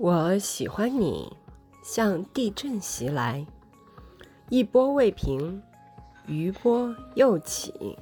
我喜欢你像地震袭来。一波未平余波又起。